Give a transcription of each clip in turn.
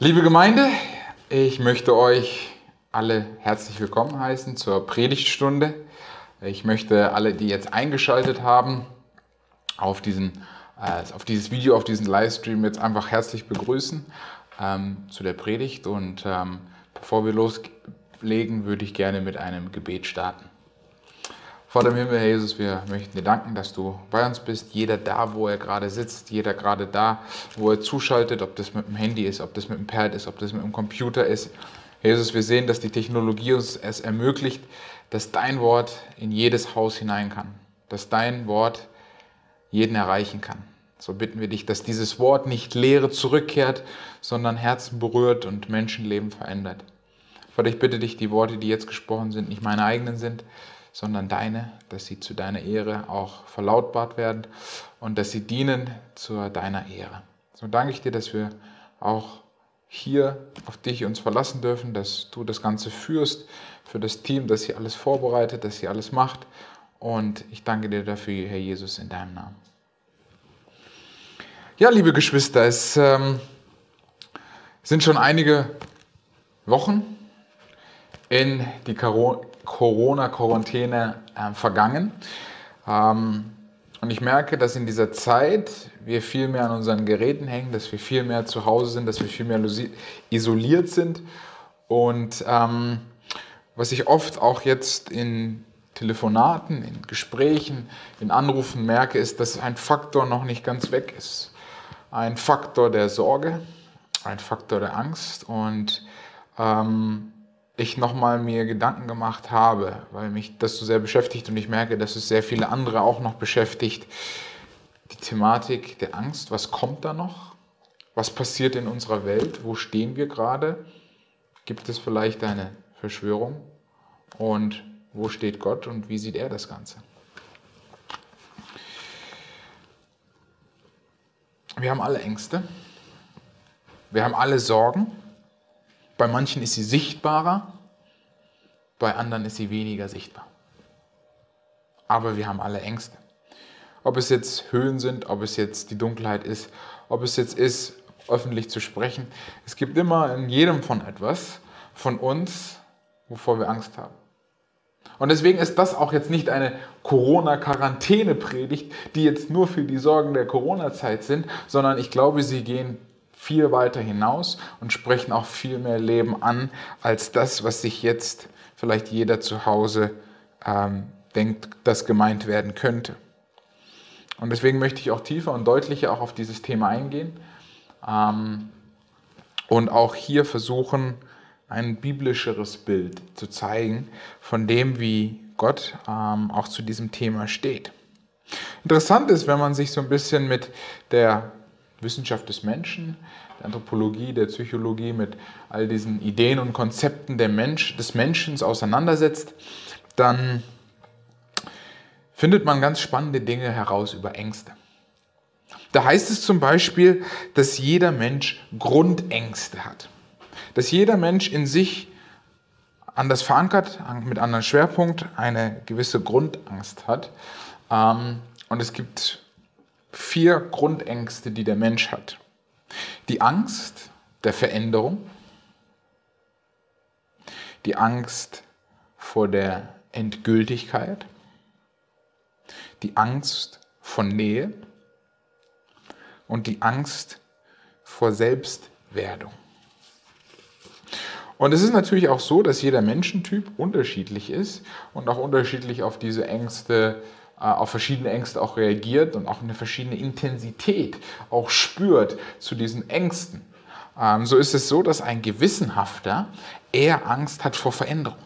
Liebe Gemeinde, ich möchte euch alle herzlich willkommen heißen zur Predigtstunde. Ich möchte alle, die jetzt eingeschaltet haben, auf, diesen, äh, auf dieses Video, auf diesen Livestream jetzt einfach herzlich begrüßen ähm, zu der Predigt. Und ähm, bevor wir loslegen, würde ich gerne mit einem Gebet starten. Vater im Himmel, Herr Jesus, wir möchten dir danken, dass du bei uns bist. Jeder da, wo er gerade sitzt, jeder gerade da, wo er zuschaltet, ob das mit dem Handy ist, ob das mit dem Pad ist, ob das mit dem Computer ist. Jesus, wir sehen, dass die Technologie uns es ermöglicht, dass dein Wort in jedes Haus hinein kann, dass dein Wort jeden erreichen kann. So bitten wir dich, dass dieses Wort nicht leere zurückkehrt, sondern Herzen berührt und Menschenleben verändert. Vater, ich bitte dich, die Worte, die jetzt gesprochen sind, nicht meine eigenen sind, sondern deine, dass sie zu deiner Ehre auch verlautbart werden und dass sie dienen zu deiner Ehre. So danke ich dir, dass wir auch hier auf dich uns verlassen dürfen, dass du das Ganze führst für das Team, das hier alles vorbereitet, das hier alles macht. Und ich danke dir dafür, Herr Jesus, in deinem Namen. Ja, liebe Geschwister, es ähm, sind schon einige Wochen in die Corona-Quarantäne äh, vergangen. Ähm, und ich merke, dass in dieser Zeit wir viel mehr an unseren Geräten hängen, dass wir viel mehr zu Hause sind, dass wir viel mehr isoliert sind. Und ähm, was ich oft auch jetzt in Telefonaten, in Gesprächen, in Anrufen merke, ist, dass ein Faktor noch nicht ganz weg ist. Ein Faktor der Sorge, ein Faktor der Angst und ähm, ich nochmal mir Gedanken gemacht habe, weil mich das so sehr beschäftigt und ich merke, dass es sehr viele andere auch noch beschäftigt. Die Thematik der Angst, was kommt da noch? Was passiert in unserer Welt? Wo stehen wir gerade? Gibt es vielleicht eine Verschwörung? Und wo steht Gott und wie sieht er das Ganze? Wir haben alle Ängste. Wir haben alle Sorgen. Bei manchen ist sie sichtbarer, bei anderen ist sie weniger sichtbar. Aber wir haben alle Ängste. Ob es jetzt Höhen sind, ob es jetzt die Dunkelheit ist, ob es jetzt ist, öffentlich zu sprechen. Es gibt immer in jedem von etwas von uns, wovor wir Angst haben. Und deswegen ist das auch jetzt nicht eine Corona-Quarantäne-Predigt, die jetzt nur für die Sorgen der Corona-Zeit sind, sondern ich glaube, sie gehen viel weiter hinaus und sprechen auch viel mehr Leben an als das, was sich jetzt vielleicht jeder zu Hause ähm, denkt, das gemeint werden könnte. Und deswegen möchte ich auch tiefer und deutlicher auch auf dieses Thema eingehen ähm, und auch hier versuchen, ein biblischeres Bild zu zeigen von dem, wie Gott ähm, auch zu diesem Thema steht. Interessant ist, wenn man sich so ein bisschen mit der Wissenschaft des Menschen, der Anthropologie, der Psychologie, mit all diesen Ideen und Konzepten der Mensch, des Menschen auseinandersetzt, dann findet man ganz spannende Dinge heraus über Ängste. Da heißt es zum Beispiel, dass jeder Mensch Grundängste hat. Dass jeder Mensch in sich anders verankert, mit anderem Schwerpunkt, eine gewisse Grundangst hat. Ähm, und es gibt vier Grundängste, die der Mensch hat. Die Angst der Veränderung, die Angst vor der Endgültigkeit, die Angst von Nähe und die Angst vor Selbstwerdung. Und es ist natürlich auch so, dass jeder Menschentyp unterschiedlich ist und auch unterschiedlich auf diese Ängste auf verschiedene Ängste auch reagiert und auch eine verschiedene Intensität auch spürt zu diesen Ängsten. Ähm, so ist es so, dass ein Gewissenhafter eher Angst hat vor Veränderung.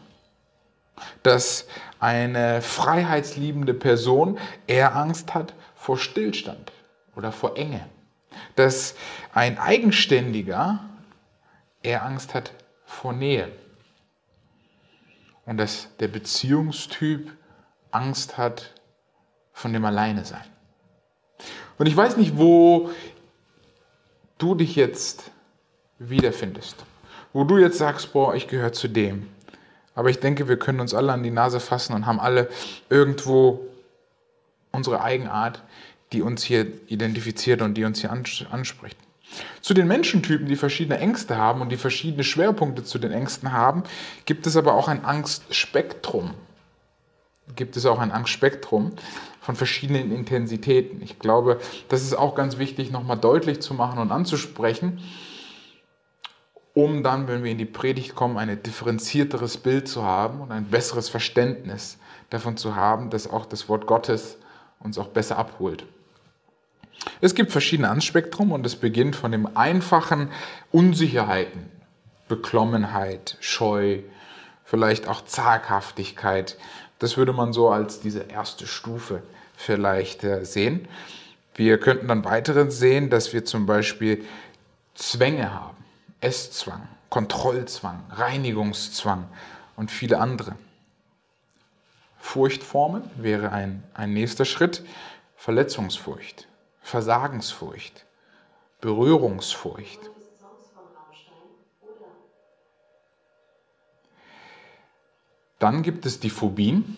Dass eine freiheitsliebende Person eher Angst hat vor Stillstand oder vor Enge. Dass ein Eigenständiger eher Angst hat vor Nähe. Und dass der Beziehungstyp Angst hat von dem Alleine sein. Und ich weiß nicht, wo du dich jetzt wiederfindest. Wo du jetzt sagst, boah, ich gehöre zu dem. Aber ich denke, wir können uns alle an die Nase fassen und haben alle irgendwo unsere Eigenart, die uns hier identifiziert und die uns hier anspricht. Zu den Menschentypen, die verschiedene Ängste haben und die verschiedene Schwerpunkte zu den Ängsten haben, gibt es aber auch ein Angstspektrum. Gibt es auch ein Angstspektrum von verschiedenen Intensitäten. Ich glaube, das ist auch ganz wichtig, nochmal deutlich zu machen und anzusprechen, um dann, wenn wir in die Predigt kommen, ein differenzierteres Bild zu haben und ein besseres Verständnis davon zu haben, dass auch das Wort Gottes uns auch besser abholt. Es gibt verschiedene Anspektrum und es beginnt von dem einfachen Unsicherheiten, Beklommenheit, Scheu, vielleicht auch Zaghaftigkeit. Das würde man so als diese erste Stufe vielleicht äh, sehen. Wir könnten dann weiteren sehen, dass wir zum Beispiel Zwänge haben, Esszwang, Kontrollzwang, Reinigungszwang und viele andere. Furchtformen wäre ein, ein nächster Schritt, Verletzungsfurcht, Versagensfurcht, Berührungsfurcht. Dann gibt es die Phobien.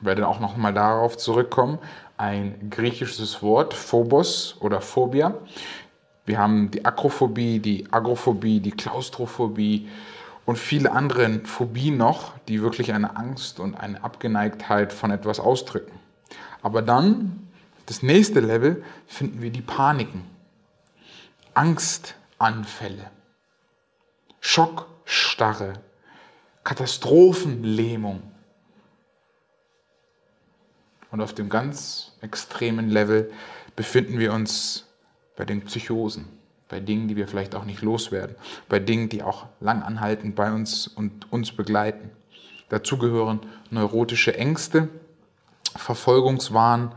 Ich werde auch noch mal darauf zurückkommen. Ein griechisches Wort, Phobos oder Phobia. Wir haben die Akrophobie, die Agrophobie, die Klaustrophobie und viele andere Phobien noch, die wirklich eine Angst und eine Abgeneigtheit von etwas ausdrücken. Aber dann das nächste Level finden wir die Paniken, Angstanfälle, Schockstarre, Katastrophenlähmung. Und auf dem ganz extremen Level befinden wir uns bei den Psychosen, bei Dingen, die wir vielleicht auch nicht loswerden, bei Dingen, die auch lang anhalten bei uns und uns begleiten. Dazu gehören neurotische Ängste, Verfolgungswahn,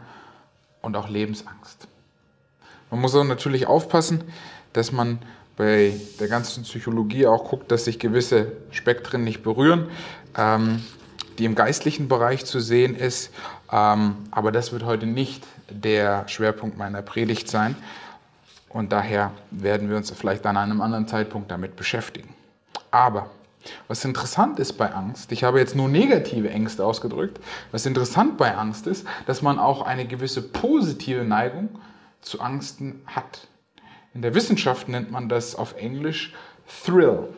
und auch Lebensangst. Man muss auch natürlich aufpassen, dass man bei der ganzen Psychologie auch guckt, dass sich gewisse Spektren nicht berühren, ähm, die im geistlichen Bereich zu sehen ist. Ähm, aber das wird heute nicht der Schwerpunkt meiner Predigt sein. Und daher werden wir uns vielleicht an einem anderen Zeitpunkt damit beschäftigen. Aber was interessant ist bei Angst, ich habe jetzt nur negative Ängste ausgedrückt, was interessant bei Angst ist, dass man auch eine gewisse positive Neigung zu Angsten hat. In der Wissenschaft nennt man das auf Englisch Thrill.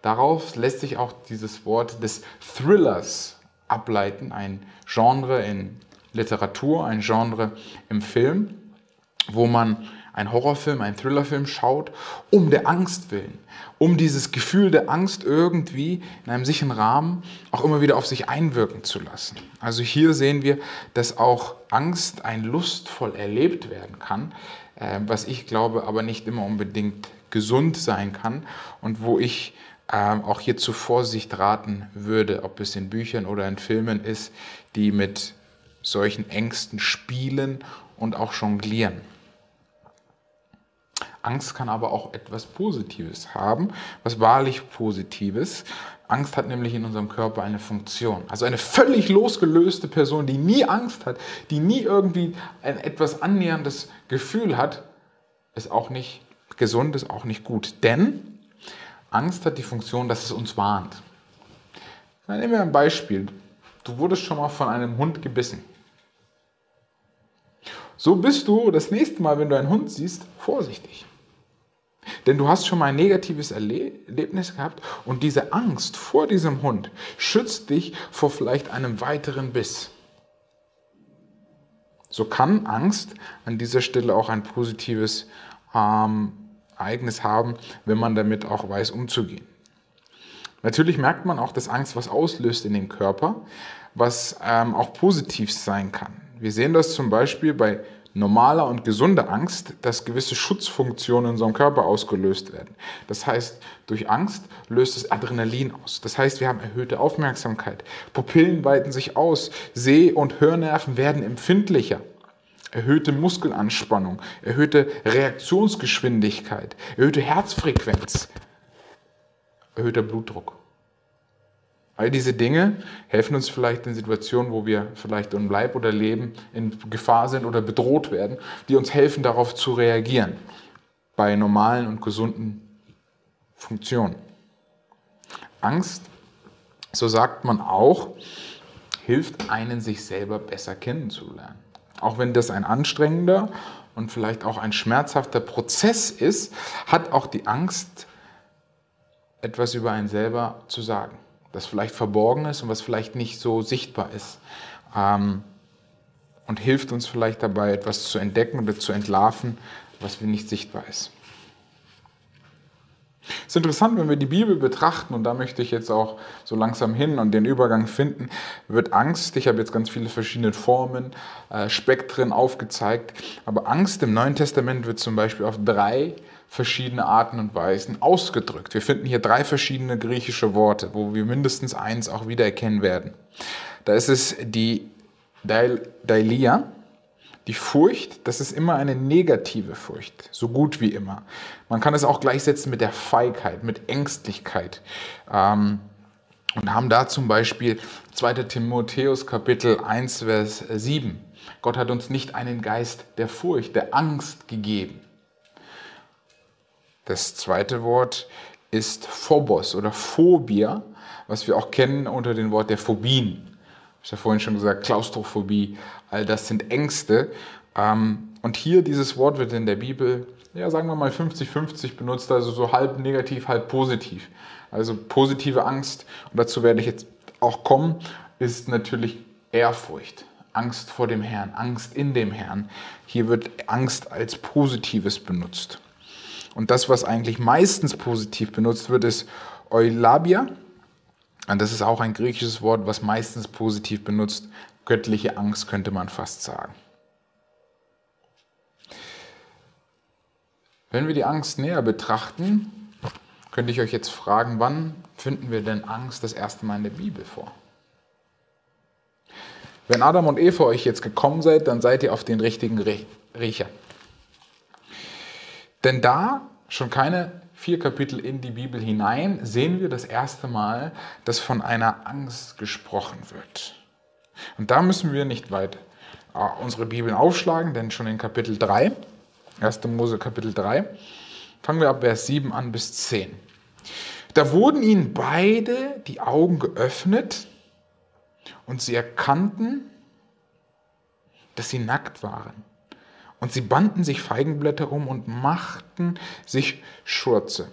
Darauf lässt sich auch dieses Wort des Thrillers ableiten, ein Genre in Literatur, ein Genre im Film, wo man einen Horrorfilm, einen Thrillerfilm schaut, um der Angst willen, um dieses Gefühl der Angst irgendwie in einem sicheren Rahmen auch immer wieder auf sich einwirken zu lassen. Also hier sehen wir, dass auch Angst ein lustvoll erlebt werden kann, äh, was ich glaube aber nicht immer unbedingt gesund sein kann und wo ich ähm, auch hier zu Vorsicht raten würde, ob es in Büchern oder in Filmen ist, die mit solchen Ängsten spielen und auch jonglieren. Angst kann aber auch etwas Positives haben, was wahrlich Positives. Angst hat nämlich in unserem Körper eine Funktion. Also eine völlig losgelöste Person, die nie Angst hat, die nie irgendwie ein etwas annäherndes Gefühl hat, ist auch nicht gesund, ist auch nicht gut. Denn Angst hat die Funktion, dass es uns warnt. Nehmen wir ein Beispiel. Du wurdest schon mal von einem Hund gebissen. So bist du das nächste Mal, wenn du einen Hund siehst, vorsichtig. Denn du hast schon mal ein negatives Erlebnis gehabt und diese Angst vor diesem Hund schützt dich vor vielleicht einem weiteren Biss. So kann Angst an dieser Stelle auch ein positives ähm, Ereignis haben, wenn man damit auch weiß umzugehen. Natürlich merkt man auch, dass Angst was auslöst in dem Körper, was ähm, auch positiv sein kann. Wir sehen das zum Beispiel bei normaler und gesunder Angst, dass gewisse Schutzfunktionen in unserem Körper ausgelöst werden. Das heißt, durch Angst löst es Adrenalin aus. Das heißt, wir haben erhöhte Aufmerksamkeit. Pupillen weiten sich aus. Seh- und Hörnerven werden empfindlicher. Erhöhte Muskelanspannung, erhöhte Reaktionsgeschwindigkeit, erhöhte Herzfrequenz, erhöhter Blutdruck. All diese Dinge helfen uns vielleicht in Situationen, wo wir vielleicht um Leib oder Leben in Gefahr sind oder bedroht werden, die uns helfen, darauf zu reagieren bei normalen und gesunden Funktionen. Angst, so sagt man auch, hilft einen, sich selber besser kennenzulernen. Auch wenn das ein anstrengender und vielleicht auch ein schmerzhafter Prozess ist, hat auch die Angst etwas über einen selber zu sagen, das vielleicht verborgen ist und was vielleicht nicht so sichtbar ist. Ähm, und hilft uns vielleicht dabei, etwas zu entdecken oder zu entlarven, was mir nicht sichtbar ist. Es ist interessant, wenn wir die Bibel betrachten, und da möchte ich jetzt auch so langsam hin und den Übergang finden, wird Angst, ich habe jetzt ganz viele verschiedene Formen, äh, Spektren aufgezeigt, aber Angst im Neuen Testament wird zum Beispiel auf drei verschiedene Arten und Weisen ausgedrückt. Wir finden hier drei verschiedene griechische Worte, wo wir mindestens eins auch wiedererkennen werden. Da ist es die Dailia, die Furcht, das ist immer eine negative Furcht, so gut wie immer. Man kann es auch gleichsetzen mit der Feigheit, mit Ängstlichkeit. Ähm, und haben da zum Beispiel 2. Timotheus Kapitel 1, Vers 7. Gott hat uns nicht einen Geist der Furcht, der Angst gegeben. Das zweite Wort ist Phobos oder Phobia, was wir auch kennen unter dem Wort der Phobien. Ich habe vorhin schon gesagt, Klaustrophobie, all das sind Ängste. Ähm, und hier dieses Wort wird in der Bibel, ja, sagen wir mal 50-50 benutzt, also so halb negativ, halb positiv. Also positive Angst, und dazu werde ich jetzt auch kommen, ist natürlich Ehrfurcht. Angst vor dem Herrn, Angst in dem Herrn. Hier wird Angst als Positives benutzt. Und das, was eigentlich meistens positiv benutzt wird, ist Eulabia. Und das ist auch ein griechisches Wort, was meistens positiv benutzt. Göttliche Angst könnte man fast sagen. Wenn wir die Angst näher betrachten, könnte ich euch jetzt fragen, wann finden wir denn Angst das erste Mal in der Bibel vor? Wenn Adam und Eva euch jetzt gekommen seid, dann seid ihr auf den richtigen Riecher. Denn da schon keine vier Kapitel in die Bibel hinein sehen wir das erste Mal, dass von einer Angst gesprochen wird. Und da müssen wir nicht weit äh, unsere Bibeln aufschlagen, denn schon in Kapitel 3, 1. Mose Kapitel 3, fangen wir ab Vers 7 an bis 10. Da wurden ihnen beide die Augen geöffnet und sie erkannten, dass sie nackt waren. Und sie banden sich Feigenblätter um und machten sich Schurze.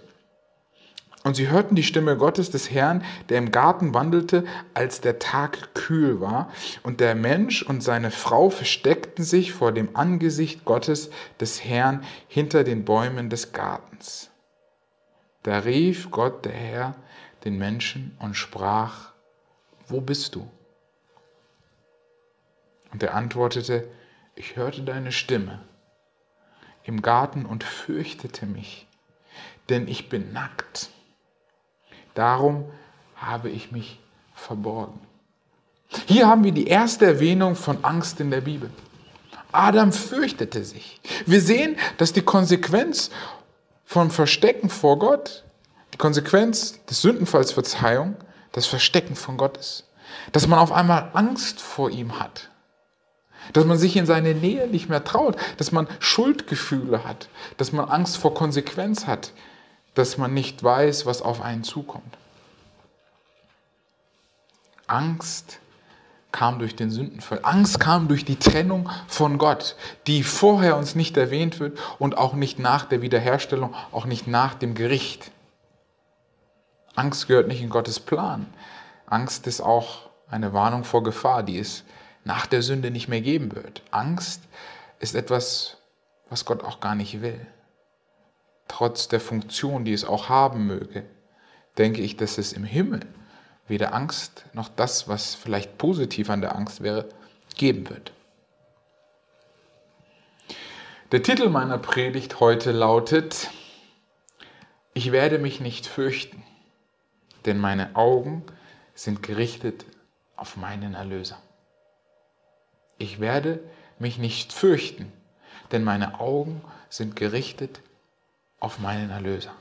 Und sie hörten die Stimme Gottes des Herrn, der im Garten wandelte, als der Tag kühl war. Und der Mensch und seine Frau versteckten sich vor dem Angesicht Gottes des Herrn hinter den Bäumen des Gartens. Da rief Gott, der Herr, den Menschen und sprach, wo bist du? Und er antwortete, ich hörte deine Stimme im Garten und fürchtete mich, denn ich bin nackt. Darum habe ich mich verborgen. Hier haben wir die erste Erwähnung von Angst in der Bibel. Adam fürchtete sich. Wir sehen, dass die Konsequenz vom Verstecken vor Gott, die Konsequenz des Sündenfalls Verzeihung, das Verstecken von Gott ist. Dass man auf einmal Angst vor ihm hat dass man sich in seine Nähe nicht mehr traut, dass man Schuldgefühle hat, dass man Angst vor Konsequenz hat, dass man nicht weiß, was auf einen zukommt. Angst kam durch den Sündenfall. Angst kam durch die Trennung von Gott, die vorher uns nicht erwähnt wird und auch nicht nach der Wiederherstellung, auch nicht nach dem Gericht. Angst gehört nicht in Gottes Plan. Angst ist auch eine Warnung vor Gefahr, die ist nach der Sünde nicht mehr geben wird. Angst ist etwas, was Gott auch gar nicht will. Trotz der Funktion, die es auch haben möge, denke ich, dass es im Himmel weder Angst noch das, was vielleicht positiv an der Angst wäre, geben wird. Der Titel meiner Predigt heute lautet, ich werde mich nicht fürchten, denn meine Augen sind gerichtet auf meinen Erlöser. Ich werde mich nicht fürchten, denn meine Augen sind gerichtet auf meinen Erlöser.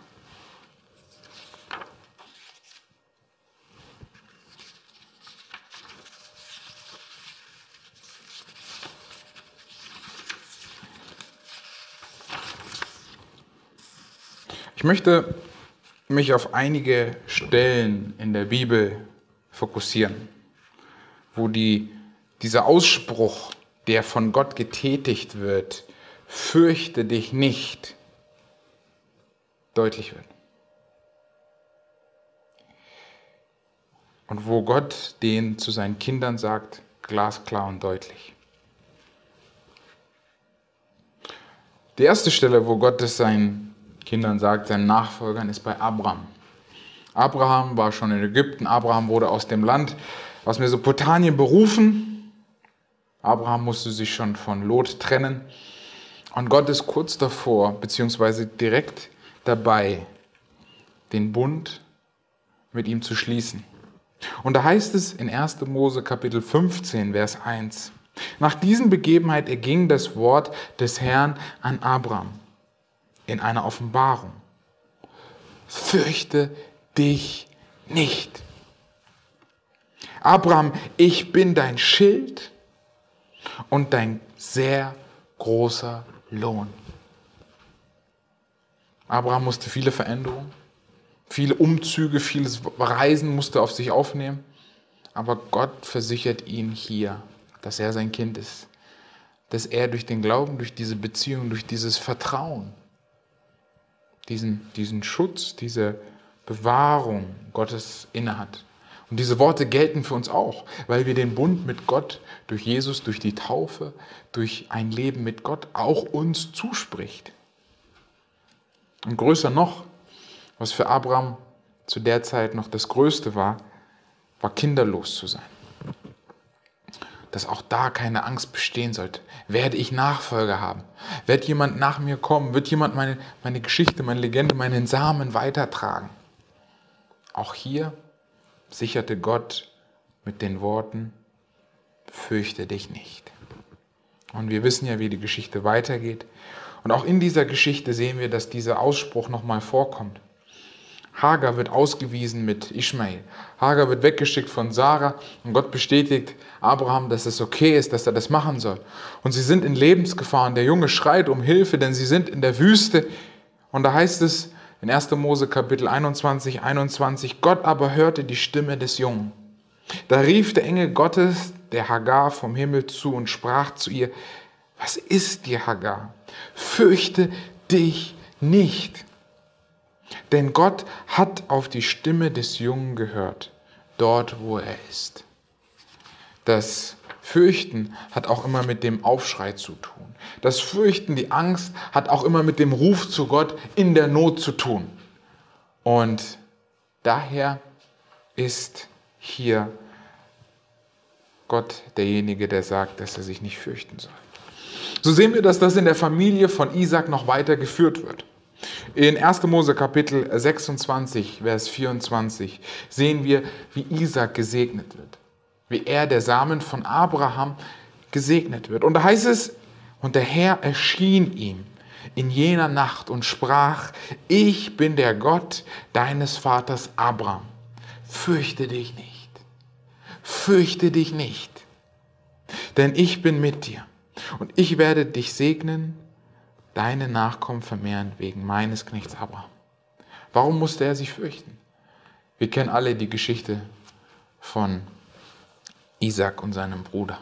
Ich möchte mich auf einige Stellen in der Bibel fokussieren, wo die dieser Ausspruch, der von Gott getätigt wird, fürchte dich nicht, deutlich wird. Und wo Gott den zu seinen Kindern sagt, glasklar und deutlich. Die erste Stelle, wo Gott es seinen Kindern sagt, seinen Nachfolgern, ist bei Abraham. Abraham war schon in Ägypten, Abraham wurde aus dem Land, aus Mesopotamien berufen. Abraham musste sich schon von Lot trennen. Und Gott ist kurz davor, beziehungsweise direkt dabei, den Bund mit ihm zu schließen. Und da heißt es in 1. Mose Kapitel 15, Vers 1, nach diesen Begebenheit erging das Wort des Herrn an Abraham in einer Offenbarung. Fürchte dich nicht. Abraham, ich bin dein Schild und dein sehr großer Lohn. Abraham musste viele Veränderungen, viele Umzüge, vieles Reisen musste auf sich aufnehmen. Aber Gott versichert ihn hier, dass er sein Kind ist. Dass er durch den Glauben, durch diese Beziehung, durch dieses Vertrauen, diesen, diesen Schutz, diese Bewahrung Gottes innehat. Und diese Worte gelten für uns auch, weil wir den Bund mit Gott durch Jesus, durch die Taufe, durch ein Leben mit Gott auch uns zuspricht. Und größer noch, was für Abraham zu der Zeit noch das Größte war, war kinderlos zu sein. Dass auch da keine Angst bestehen sollte. Werde ich Nachfolger haben? Wird jemand nach mir kommen? Wird jemand meine, meine Geschichte, meine Legende, meinen Samen weitertragen? Auch hier sicherte Gott mit den Worten, fürchte dich nicht. Und wir wissen ja, wie die Geschichte weitergeht. Und auch in dieser Geschichte sehen wir, dass dieser Ausspruch nochmal vorkommt. Hagar wird ausgewiesen mit Ishmael. Hagar wird weggeschickt von Sarah und Gott bestätigt Abraham, dass es okay ist, dass er das machen soll. Und sie sind in Lebensgefahr und der Junge schreit um Hilfe, denn sie sind in der Wüste. Und da heißt es in 1. Mose Kapitel 21, 21, Gott aber hörte die Stimme des Jungen. Da rief der Engel Gottes der Hagar vom Himmel zu und sprach zu ihr, was ist dir, Hagar? Fürchte dich nicht. Denn Gott hat auf die Stimme des Jungen gehört, dort wo er ist. Das Fürchten hat auch immer mit dem Aufschrei zu tun. Das Fürchten, die Angst hat auch immer mit dem Ruf zu Gott in der Not zu tun. Und daher ist hier Gott derjenige, der sagt, dass er sich nicht fürchten soll. So sehen wir, dass das in der Familie von Isaac noch weiter geführt wird. In 1. Mose Kapitel 26, Vers 24 sehen wir, wie Isaac gesegnet wird. Wie er, der Samen von Abraham, gesegnet wird. Und da heißt es, und der Herr erschien ihm in jener Nacht und sprach, ich bin der Gott deines Vaters Abraham. Fürchte dich nicht. Fürchte dich nicht. Denn ich bin mit dir und ich werde dich segnen, deine Nachkommen vermehren wegen meines Knechts Abraham. Warum musste er sich fürchten? Wir kennen alle die Geschichte von Isaac und seinem Bruder.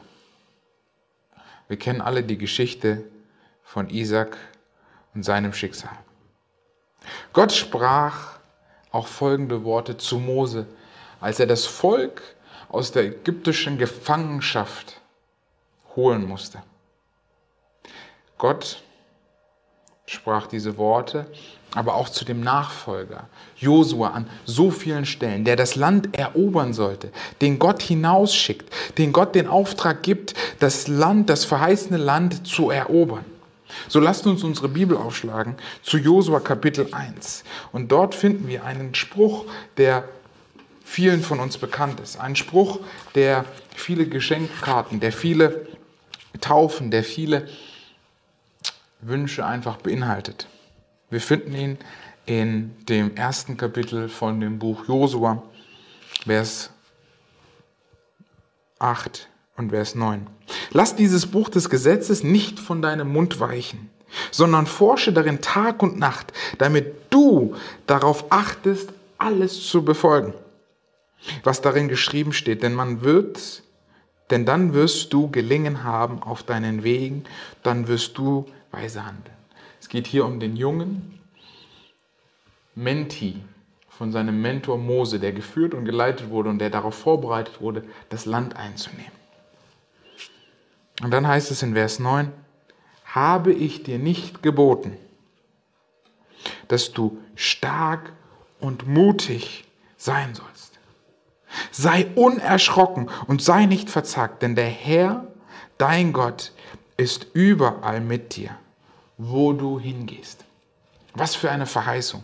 Wir kennen alle die Geschichte von Isaac und seinem Schicksal. Gott sprach auch folgende Worte zu Mose, als er das Volk aus der ägyptischen Gefangenschaft holen musste. Gott sprach diese Worte, aber auch zu dem Nachfolger, Josua, an so vielen Stellen, der das Land erobern sollte, den Gott hinausschickt, den Gott den Auftrag gibt, das Land, das verheißene Land zu erobern. So lasst uns unsere Bibel aufschlagen zu Josua Kapitel 1. Und dort finden wir einen Spruch, der vielen von uns bekannt ist. Ein Spruch, der viele Geschenkkarten, der viele Taufen, der viele Wünsche einfach beinhaltet. Wir finden ihn in dem ersten Kapitel von dem Buch Josua, Vers 8 und Vers 9. Lass dieses Buch des Gesetzes nicht von deinem Mund weichen, sondern forsche darin Tag und Nacht, damit du darauf achtest, alles zu befolgen, was darin geschrieben steht, denn man wird, denn dann wirst du gelingen haben auf deinen Wegen, dann wirst du weise handeln. Es geht hier um den jungen Menti von seinem Mentor Mose, der geführt und geleitet wurde und der darauf vorbereitet wurde, das Land einzunehmen. Und dann heißt es in Vers 9, habe ich dir nicht geboten, dass du stark und mutig sein sollst. Sei unerschrocken und sei nicht verzagt, denn der Herr, dein Gott, ist überall mit dir, wo du hingehst. Was für eine Verheißung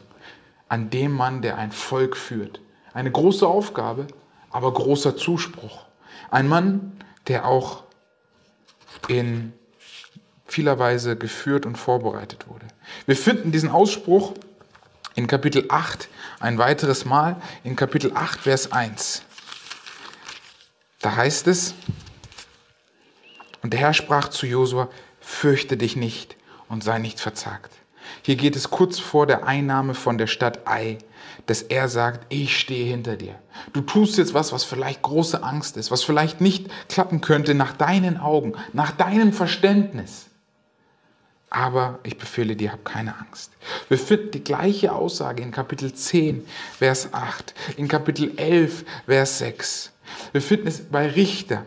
an dem Mann, der ein Volk führt. Eine große Aufgabe, aber großer Zuspruch. Ein Mann, der auch in vieler Weise geführt und vorbereitet wurde. Wir finden diesen Ausspruch in Kapitel 8 ein weiteres Mal, in Kapitel 8, Vers 1. Da heißt es, und der Herr sprach zu Josua, fürchte dich nicht und sei nicht verzagt. Hier geht es kurz vor der Einnahme von der Stadt Ai, dass er sagt, ich stehe hinter dir. Du tust jetzt was, was vielleicht große Angst ist, was vielleicht nicht klappen könnte nach deinen Augen, nach deinem Verständnis. Aber ich befehle dir, hab keine Angst. Wir finden die gleiche Aussage in Kapitel 10, Vers 8, in Kapitel 11, Vers 6. Wir finden es bei Richter,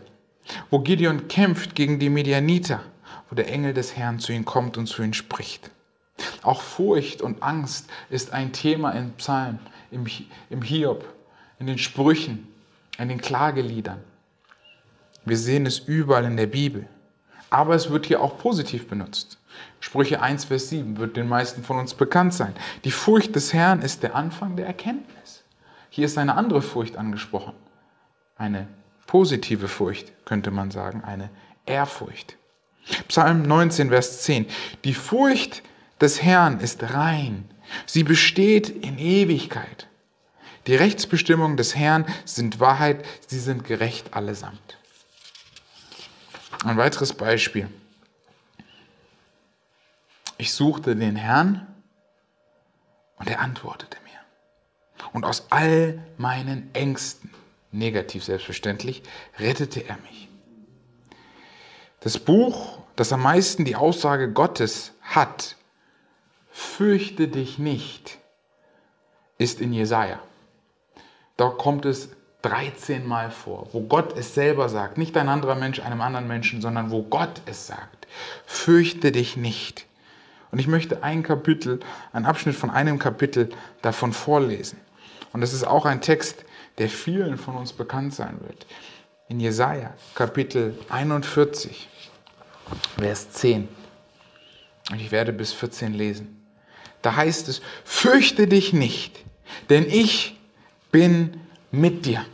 wo Gideon kämpft gegen die Medianiter, wo der Engel des Herrn zu ihm kommt und zu ihm spricht. Auch Furcht und Angst ist ein Thema im Psalm, im, im Hiob, in den Sprüchen, in den Klageliedern. Wir sehen es überall in der Bibel. Aber es wird hier auch positiv benutzt. Sprüche 1, Vers 7 wird den meisten von uns bekannt sein. Die Furcht des Herrn ist der Anfang der Erkenntnis. Hier ist eine andere Furcht angesprochen. Eine positive Furcht, könnte man sagen, eine Ehrfurcht. Psalm 19, Vers 10. Die Furcht des Herrn ist rein. Sie besteht in Ewigkeit. Die Rechtsbestimmungen des Herrn sind Wahrheit, sie sind gerecht allesamt. Ein weiteres Beispiel. Ich suchte den Herrn und er antwortete mir. Und aus all meinen Ängsten negativ selbstverständlich, rettete er mich. Das Buch, das am meisten die Aussage Gottes hat, fürchte dich nicht, ist in Jesaja. Da kommt es 13 Mal vor, wo Gott es selber sagt, nicht ein anderer Mensch einem anderen Menschen, sondern wo Gott es sagt. Fürchte dich nicht. Und ich möchte ein Kapitel, einen Abschnitt von einem Kapitel davon vorlesen. Und das ist auch ein Text, der vielen von uns bekannt sein wird. In Jesaja, Kapitel 41, Vers 10. Und ich werde bis 14 lesen. Da heißt es, fürchte dich nicht, denn ich bin mit dir.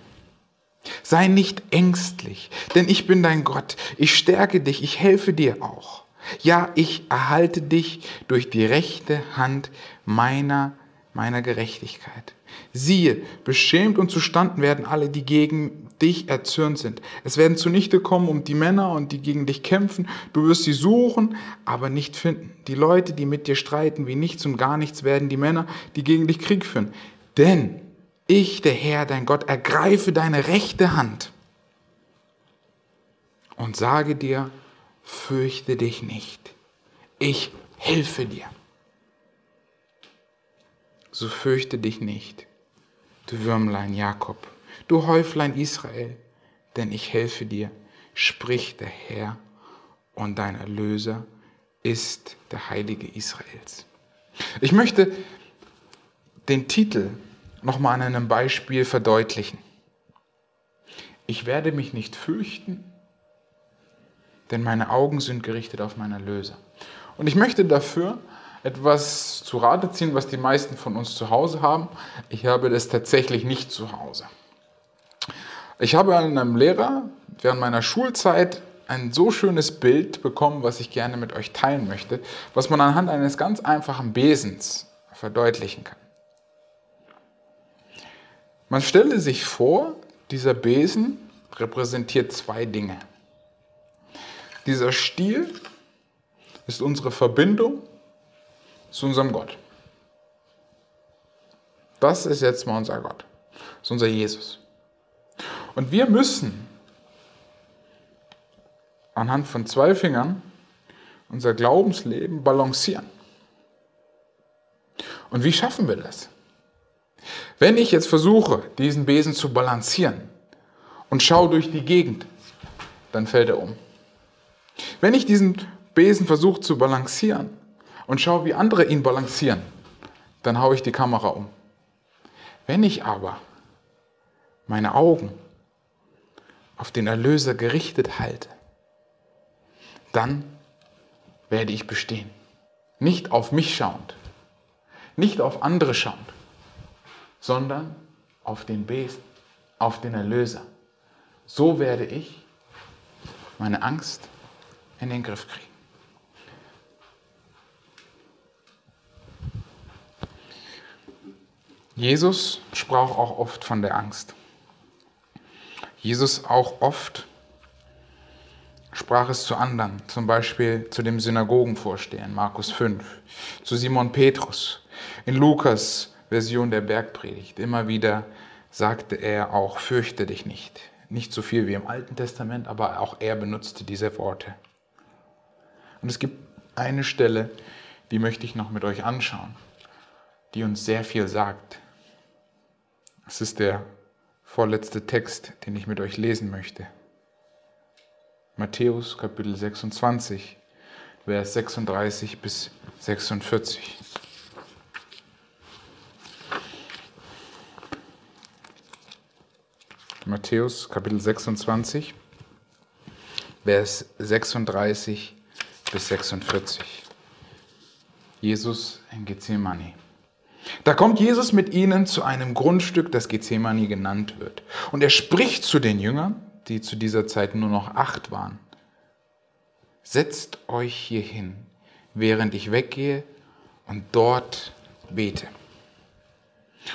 Sei nicht ängstlich, denn ich bin dein Gott. Ich stärke dich, ich helfe dir auch. Ja, ich erhalte dich durch die rechte Hand meiner, meiner Gerechtigkeit. Siehe, beschämt und zustanden werden alle, die gegen dich erzürnt sind. Es werden zunichte kommen um die Männer und die gegen dich kämpfen. Du wirst sie suchen, aber nicht finden. Die Leute, die mit dir streiten, wie nichts und gar nichts werden die Männer, die gegen dich Krieg führen. Denn ich, der Herr, dein Gott, ergreife deine rechte Hand und sage dir, fürchte dich nicht. Ich helfe dir so fürchte dich nicht, du Würmlein Jakob, du Häuflein Israel, denn ich helfe dir, spricht der Herr, und dein Erlöser ist der Heilige Israels. Ich möchte den Titel nochmal an einem Beispiel verdeutlichen. Ich werde mich nicht fürchten, denn meine Augen sind gerichtet auf meinen Erlöser. Und ich möchte dafür etwas zu Rate ziehen, was die meisten von uns zu Hause haben. Ich habe das tatsächlich nicht zu Hause. Ich habe an einem Lehrer während meiner Schulzeit ein so schönes Bild bekommen, was ich gerne mit euch teilen möchte, was man anhand eines ganz einfachen Besens verdeutlichen kann. Man stelle sich vor, dieser Besen repräsentiert zwei Dinge. Dieser Stiel ist unsere Verbindung zu unserem Gott. Das ist jetzt mal unser Gott. Das ist unser Jesus. Und wir müssen anhand von zwei Fingern unser Glaubensleben balancieren. Und wie schaffen wir das? Wenn ich jetzt versuche, diesen Besen zu balancieren und schaue durch die Gegend, dann fällt er um. Wenn ich diesen Besen versuche zu balancieren und schaue, wie andere ihn balancieren, dann haue ich die Kamera um. Wenn ich aber meine Augen auf den Erlöser gerichtet halte, dann werde ich bestehen. Nicht auf mich schauend, nicht auf andere schauend, sondern auf den Besen, auf den Erlöser. So werde ich meine Angst in den Griff kriegen. Jesus sprach auch oft von der Angst. Jesus auch oft sprach es zu anderen, zum Beispiel zu dem Synagogenvorsteher in Markus 5, zu Simon Petrus, in Lukas Version der Bergpredigt. Immer wieder sagte er auch, fürchte dich nicht. Nicht so viel wie im Alten Testament, aber auch er benutzte diese Worte. Und es gibt eine Stelle, die möchte ich noch mit euch anschauen, die uns sehr viel sagt. Es ist der vorletzte Text, den ich mit euch lesen möchte. Matthäus Kapitel 26, Vers 36 bis 46. Matthäus Kapitel 26, Vers 36 bis 46. Jesus in Gethsemane. Da kommt Jesus mit ihnen zu einem Grundstück, das Gethsemane genannt wird. Und er spricht zu den Jüngern, die zu dieser Zeit nur noch acht waren. Setzt euch hier hin, während ich weggehe und dort bete.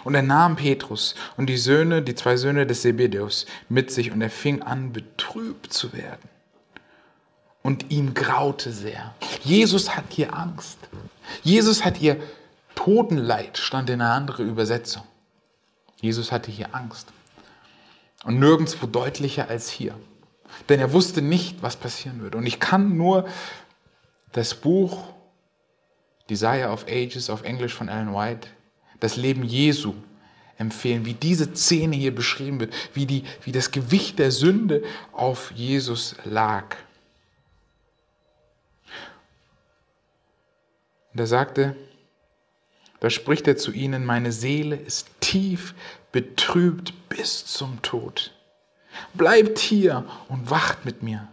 Und er nahm Petrus und die Söhne, die zwei Söhne des Zebedeus mit sich und er fing an, betrübt zu werden. Und ihm graute sehr. Jesus hat hier Angst. Jesus hat hier Totenleid, stand in einer anderen Übersetzung. Jesus hatte hier Angst. Und nirgendwo deutlicher als hier. Denn er wusste nicht, was passieren würde. Und ich kann nur das Buch Desire of Ages auf Englisch von Ellen White, das Leben Jesu, empfehlen, wie diese Szene hier beschrieben wird, wie, die, wie das Gewicht der Sünde auf Jesus lag. Und er sagte, da spricht er zu ihnen, meine Seele ist tief betrübt bis zum Tod. Bleibt hier und wacht mit mir.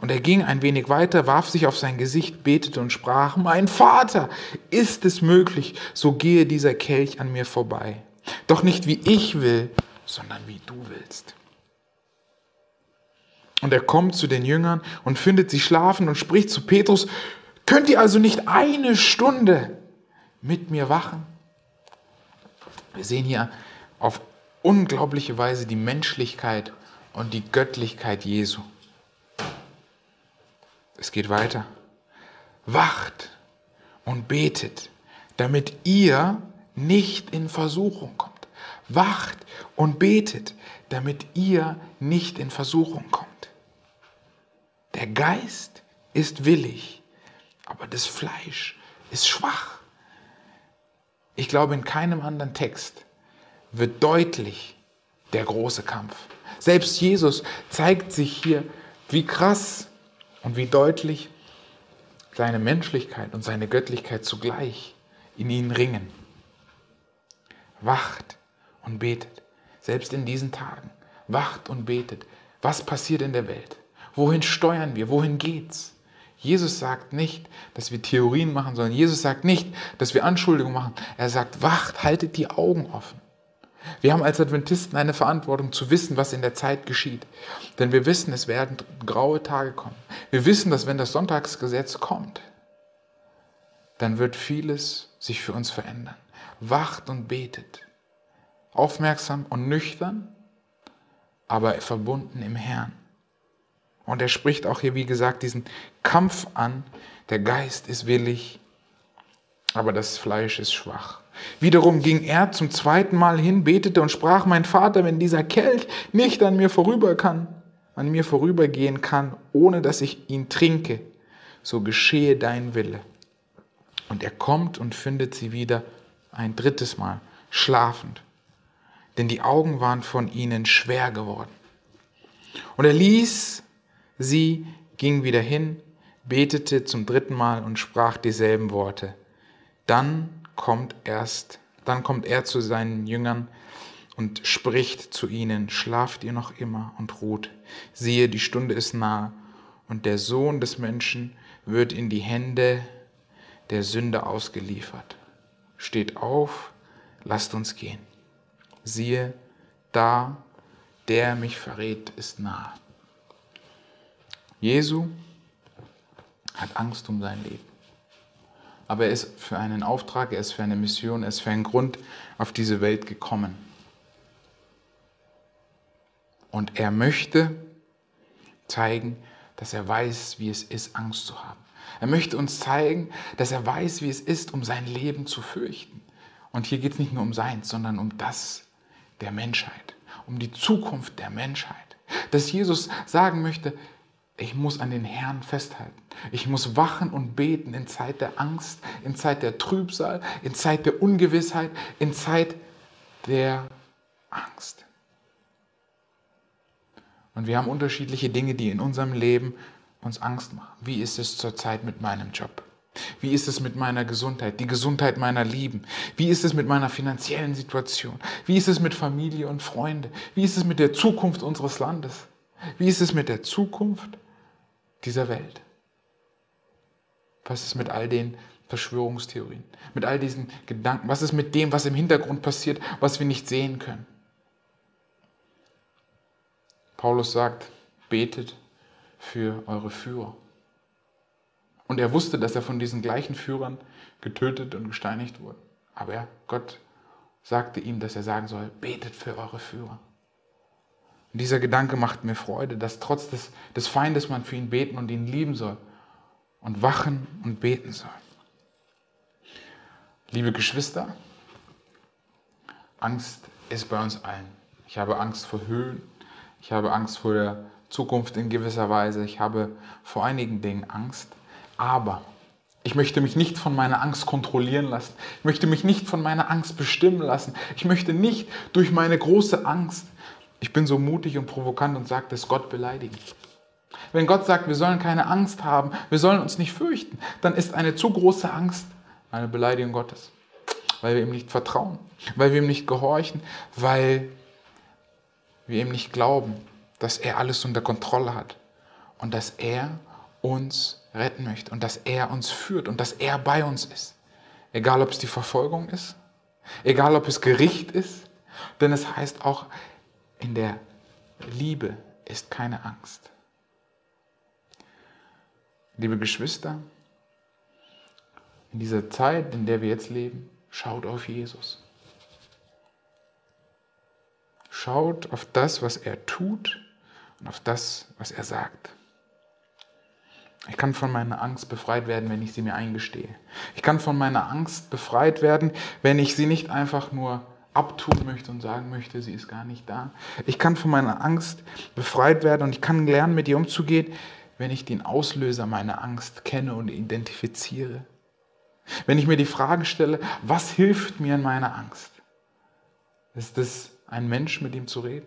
Und er ging ein wenig weiter, warf sich auf sein Gesicht, betete und sprach, mein Vater, ist es möglich, so gehe dieser Kelch an mir vorbei. Doch nicht wie ich will, sondern wie du willst. Und er kommt zu den Jüngern und findet sie schlafen und spricht zu Petrus, könnt ihr also nicht eine Stunde mit mir wachen? Wir sehen hier auf unglaubliche Weise die Menschlichkeit und die Göttlichkeit Jesu. Es geht weiter. Wacht und betet, damit ihr nicht in Versuchung kommt. Wacht und betet, damit ihr nicht in Versuchung kommt. Der Geist ist willig, aber das Fleisch ist schwach. Ich glaube, in keinem anderen Text wird deutlich der große Kampf. Selbst Jesus zeigt sich hier, wie krass und wie deutlich seine Menschlichkeit und seine Göttlichkeit zugleich in ihnen ringen. Wacht und betet, selbst in diesen Tagen. Wacht und betet. Was passiert in der Welt? Wohin steuern wir? Wohin geht's? Jesus sagt nicht, dass wir Theorien machen sollen. Jesus sagt nicht, dass wir Anschuldigungen machen. Er sagt, wacht, haltet die Augen offen. Wir haben als Adventisten eine Verantwortung zu wissen, was in der Zeit geschieht. Denn wir wissen, es werden graue Tage kommen. Wir wissen, dass wenn das Sonntagsgesetz kommt, dann wird vieles sich für uns verändern. Wacht und betet. Aufmerksam und nüchtern, aber verbunden im Herrn. Und er spricht auch hier, wie gesagt, diesen Kampf an. Der Geist ist willig, aber das Fleisch ist schwach. Wiederum ging er zum zweiten Mal hin, betete und sprach, mein Vater, wenn dieser Kelch nicht an mir vorüber kann, an mir vorübergehen kann, ohne dass ich ihn trinke, so geschehe dein Wille. Und er kommt und findet sie wieder ein drittes Mal schlafend, denn die Augen waren von ihnen schwer geworden. Und er ließ sie, ging wieder hin, betete zum dritten Mal und sprach dieselben Worte. Dann kommt erst, dann kommt er zu seinen Jüngern und spricht zu ihnen, schlaft ihr noch immer und ruht. Siehe, die Stunde ist nahe und der Sohn des Menschen wird in die Hände der Sünde ausgeliefert. Steht auf, lasst uns gehen. Siehe, da, der mich verrät, ist nahe. Jesu hat Angst um sein Leben. Aber er ist für einen Auftrag, er ist für eine Mission, er ist für einen Grund auf diese Welt gekommen. Und er möchte zeigen, dass er weiß, wie es ist, Angst zu haben. Er möchte uns zeigen, dass er weiß, wie es ist, um sein Leben zu fürchten. Und hier geht es nicht nur um seins, sondern um das der Menschheit, um die Zukunft der Menschheit. Dass Jesus sagen möchte, ich muss an den Herrn festhalten. Ich muss wachen und beten in Zeit der Angst, in Zeit der Trübsal, in Zeit der Ungewissheit, in Zeit der Angst. Und wir haben unterschiedliche Dinge, die in unserem Leben uns Angst machen. Wie ist es zurzeit mit meinem Job? Wie ist es mit meiner Gesundheit, die Gesundheit meiner Lieben? Wie ist es mit meiner finanziellen Situation? Wie ist es mit Familie und Freunde? Wie ist es mit der Zukunft unseres Landes? Wie ist es mit der Zukunft dieser Welt? Was ist mit all den Verschwörungstheorien, mit all diesen Gedanken? Was ist mit dem, was im Hintergrund passiert, was wir nicht sehen können? Paulus sagt, betet für eure Führer. Und er wusste, dass er von diesen gleichen Führern getötet und gesteinigt wurde. Aber er, Gott sagte ihm, dass er sagen soll, betet für eure Führer. Und dieser Gedanke macht mir Freude, dass trotz des, des Feindes man für ihn beten und ihn lieben soll und wachen und beten soll. Liebe Geschwister, Angst ist bei uns allen. Ich habe Angst vor Höhlen, ich habe Angst vor der Zukunft in gewisser Weise. Ich habe vor einigen Dingen Angst. Aber ich möchte mich nicht von meiner Angst kontrollieren lassen. Ich möchte mich nicht von meiner Angst bestimmen lassen. Ich möchte nicht durch meine große Angst, ich bin so mutig und provokant und sage, das Gott beleidigen. Wenn Gott sagt, wir sollen keine Angst haben, wir sollen uns nicht fürchten, dann ist eine zu große Angst eine Beleidigung Gottes. Weil wir ihm nicht vertrauen, weil wir ihm nicht gehorchen, weil wir ihm nicht glauben, dass er alles unter Kontrolle hat und dass er uns retten möchte und dass er uns führt und dass er bei uns ist. Egal ob es die Verfolgung ist, egal ob es Gericht ist, denn es heißt auch, in der Liebe ist keine Angst. Liebe Geschwister, in dieser Zeit, in der wir jetzt leben, schaut auf Jesus. Schaut auf das, was er tut und auf das, was er sagt. Ich kann von meiner Angst befreit werden, wenn ich sie mir eingestehe. Ich kann von meiner Angst befreit werden, wenn ich sie nicht einfach nur abtun möchte und sagen möchte, sie ist gar nicht da. Ich kann von meiner Angst befreit werden und ich kann lernen, mit ihr umzugehen, wenn ich den Auslöser meiner Angst kenne und identifiziere. Wenn ich mir die Frage stelle, was hilft mir in meiner Angst? Ist es ein Mensch, mit ihm zu reden?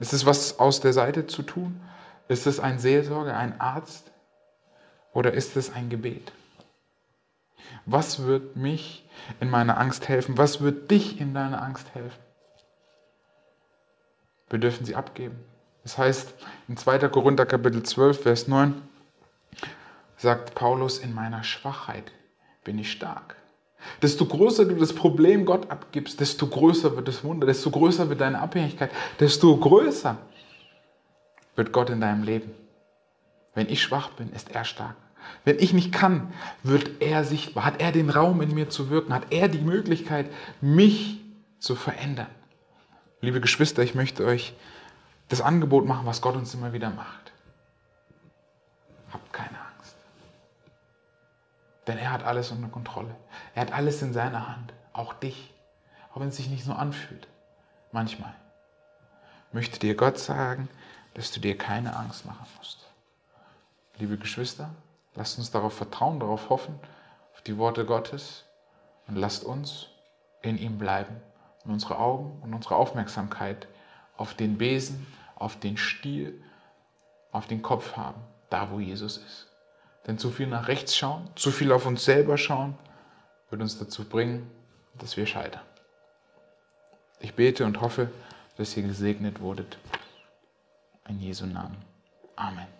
Ist es was aus der Seite zu tun? Ist es ein Seelsorger, ein Arzt? Oder ist es ein Gebet? Was wird mich in meiner Angst helfen? Was wird dich in deiner Angst helfen? Wir dürfen sie abgeben. Das heißt, in 2. Korinther Kapitel 12, Vers 9 sagt Paulus, in meiner Schwachheit bin ich stark. Desto größer du das Problem Gott abgibst, desto größer wird das Wunder, desto größer wird deine Abhängigkeit, desto größer wird Gott in deinem Leben. Wenn ich schwach bin, ist er stark. Wenn ich nicht kann, wird er sichtbar, hat er den Raum in mir zu wirken, hat er die Möglichkeit, mich zu verändern. Liebe Geschwister, ich möchte euch das Angebot machen, was Gott uns immer wieder macht. Habt keine Angst. Denn er hat alles unter Kontrolle. Er hat alles in seiner Hand, auch dich, auch wenn es sich nicht so anfühlt. Manchmal möchte dir Gott sagen, dass du dir keine Angst machen musst. Liebe Geschwister, Lasst uns darauf vertrauen, darauf hoffen, auf die Worte Gottes und lasst uns in ihm bleiben und unsere Augen und unsere Aufmerksamkeit auf den Besen, auf den Stiel, auf den Kopf haben, da wo Jesus ist. Denn zu viel nach rechts schauen, zu viel auf uns selber schauen, wird uns dazu bringen, dass wir scheitern. Ich bete und hoffe, dass ihr gesegnet wurdet. In Jesu Namen. Amen.